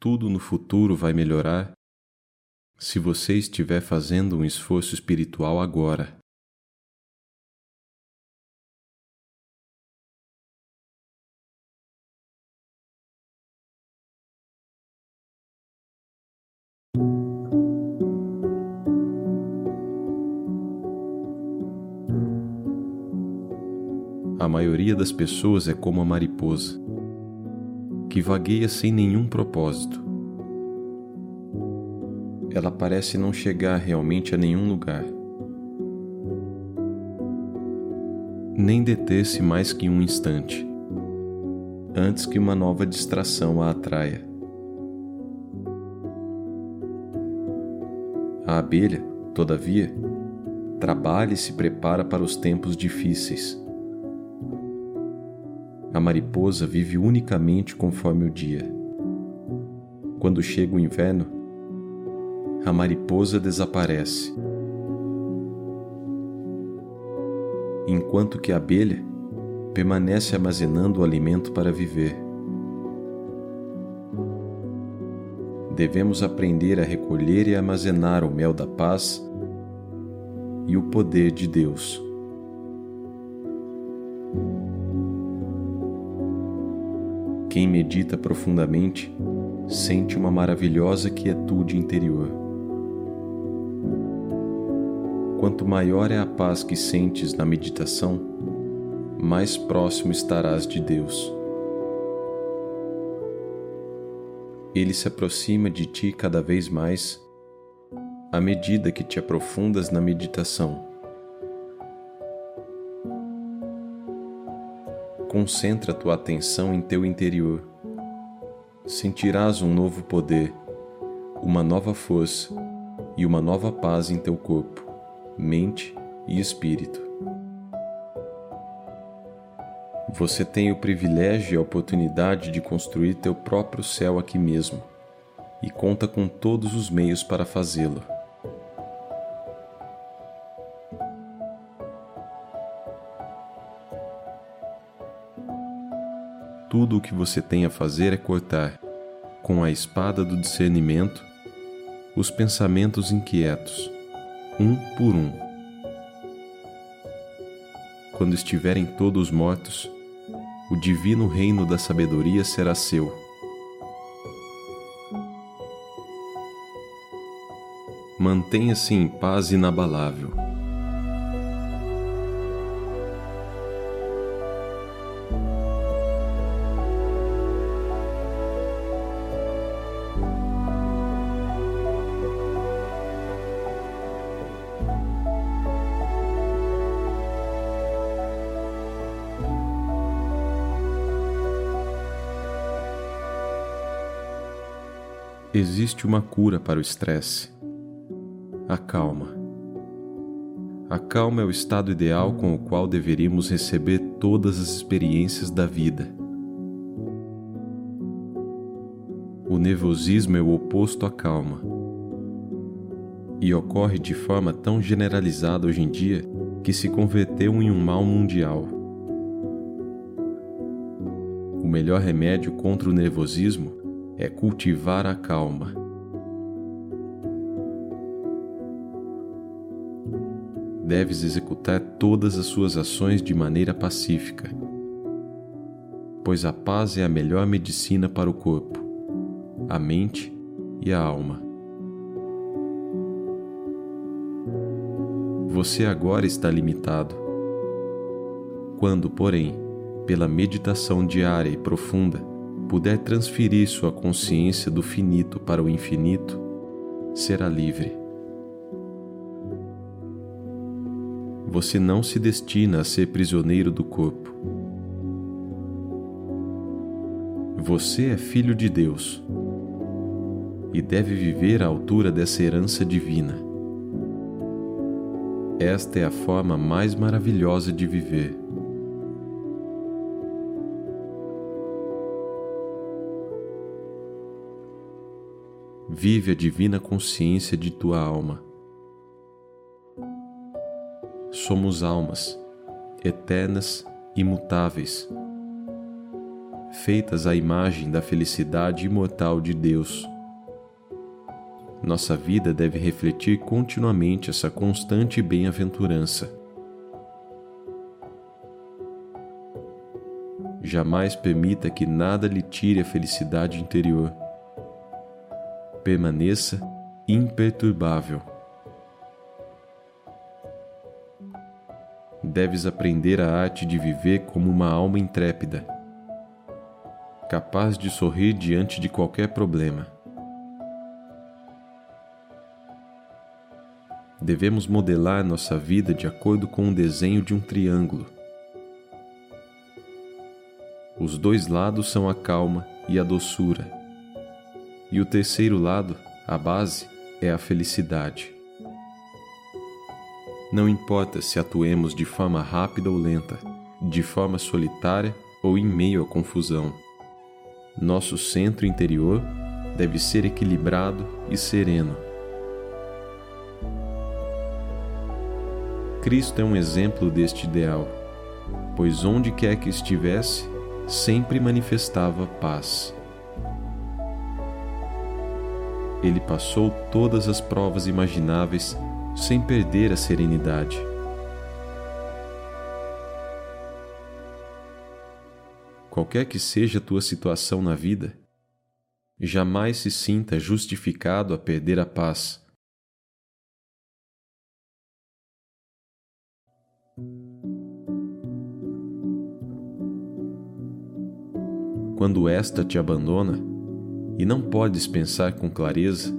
tudo no futuro vai melhorar se você estiver fazendo um esforço espiritual agora. A maioria das pessoas é como a mariposa, que vagueia sem nenhum propósito. Ela parece não chegar realmente a nenhum lugar, nem deter-se mais que um instante, antes que uma nova distração a atraia. A abelha, todavia, trabalha e se prepara para os tempos difíceis a mariposa vive unicamente conforme o dia. Quando chega o inverno, a mariposa desaparece. Enquanto que a abelha permanece armazenando o alimento para viver. Devemos aprender a recolher e armazenar o mel da paz e o poder de Deus. Quem medita profundamente sente uma maravilhosa quietude interior. Quanto maior é a paz que sentes na meditação, mais próximo estarás de Deus. Ele se aproxima de ti cada vez mais à medida que te aprofundas na meditação. Concentra tua atenção em teu interior. Sentirás um novo poder, uma nova força e uma nova paz em teu corpo, mente e espírito. Você tem o privilégio e a oportunidade de construir teu próprio céu aqui mesmo e conta com todos os meios para fazê-lo. Tudo o que você tem a fazer é cortar, com a espada do discernimento, os pensamentos inquietos, um por um. Quando estiverem todos mortos, o divino reino da sabedoria será seu. Mantenha-se em paz inabalável. Existe uma cura para o estresse: a calma. A calma é o estado ideal com o qual deveríamos receber todas as experiências da vida. O nervosismo é o oposto à calma e ocorre de forma tão generalizada hoje em dia que se converteu em um mal mundial. O melhor remédio contra o nervosismo é cultivar a calma. Deves executar todas as suas ações de maneira pacífica, pois a paz é a melhor medicina para o corpo, a mente e a alma. Você agora está limitado. Quando, porém, pela meditação diária e profunda, puder transferir sua consciência do finito para o infinito, será livre. Você não se destina a ser prisioneiro do corpo. Você é filho de Deus e deve viver à altura dessa herança divina. Esta é a forma mais maravilhosa de viver. Vive a divina consciência de tua alma. Somos almas, eternas, imutáveis. feitas à imagem da felicidade imortal de Deus. Nossa vida deve refletir continuamente essa constante bem-aventurança. Jamais permita que nada lhe tire a felicidade interior. Permaneça imperturbável. Deves aprender a arte de viver como uma alma intrépida, capaz de sorrir diante de qualquer problema. Devemos modelar nossa vida de acordo com o desenho de um triângulo. Os dois lados são a calma e a doçura, e o terceiro lado, a base, é a felicidade. Não importa se atuemos de forma rápida ou lenta, de forma solitária ou em meio à confusão. Nosso centro interior deve ser equilibrado e sereno. Cristo é um exemplo deste ideal, pois onde quer que estivesse, sempre manifestava paz. Ele passou todas as provas imagináveis sem perder a serenidade. Qualquer que seja a tua situação na vida, jamais se sinta justificado a perder a paz. Quando esta te abandona e não podes pensar com clareza,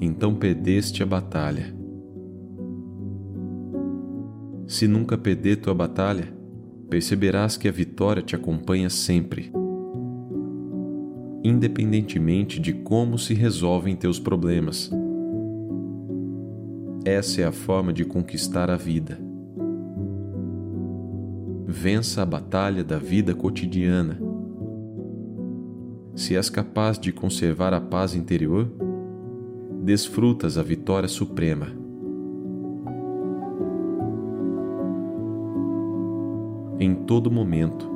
então perdeste a batalha. Se nunca perder tua batalha, perceberás que a vitória te acompanha sempre, independentemente de como se resolvem teus problemas. Essa é a forma de conquistar a vida. Vença a batalha da vida cotidiana. Se és capaz de conservar a paz interior, desfrutas a vitória suprema. em todo momento.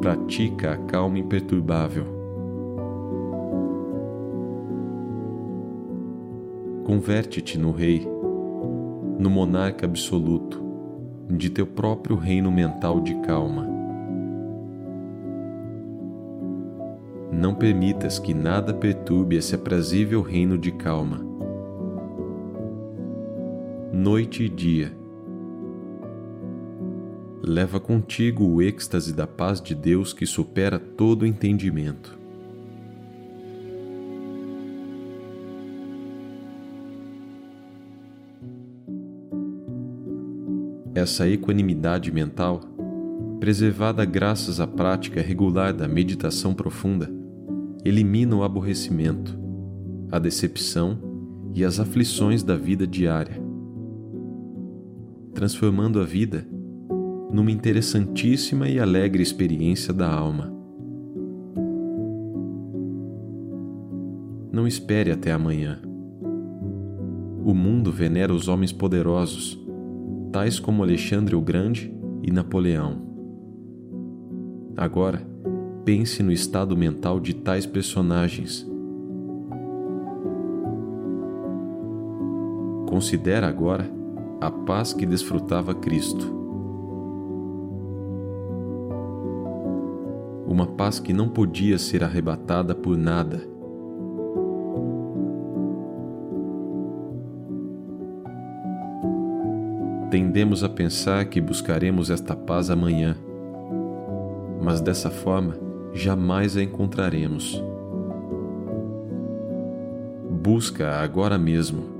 Pratica a calma imperturbável. Converte-te no Rei, no monarca absoluto de teu próprio reino mental de calma. Não permitas que nada perturbe esse aprazível reino de calma. Noite e dia leva contigo o êxtase da paz de Deus que supera todo entendimento. Essa equanimidade mental, preservada graças à prática regular da meditação profunda, elimina o aborrecimento, a decepção e as aflições da vida diária, transformando a vida numa interessantíssima e alegre experiência da alma. Não espere até amanhã. O mundo venera os homens poderosos, tais como Alexandre o Grande e Napoleão. Agora, pense no estado mental de tais personagens. Considera agora a paz que desfrutava Cristo. uma paz que não podia ser arrebatada por nada. Tendemos a pensar que buscaremos esta paz amanhã, mas dessa forma jamais a encontraremos. Busca agora mesmo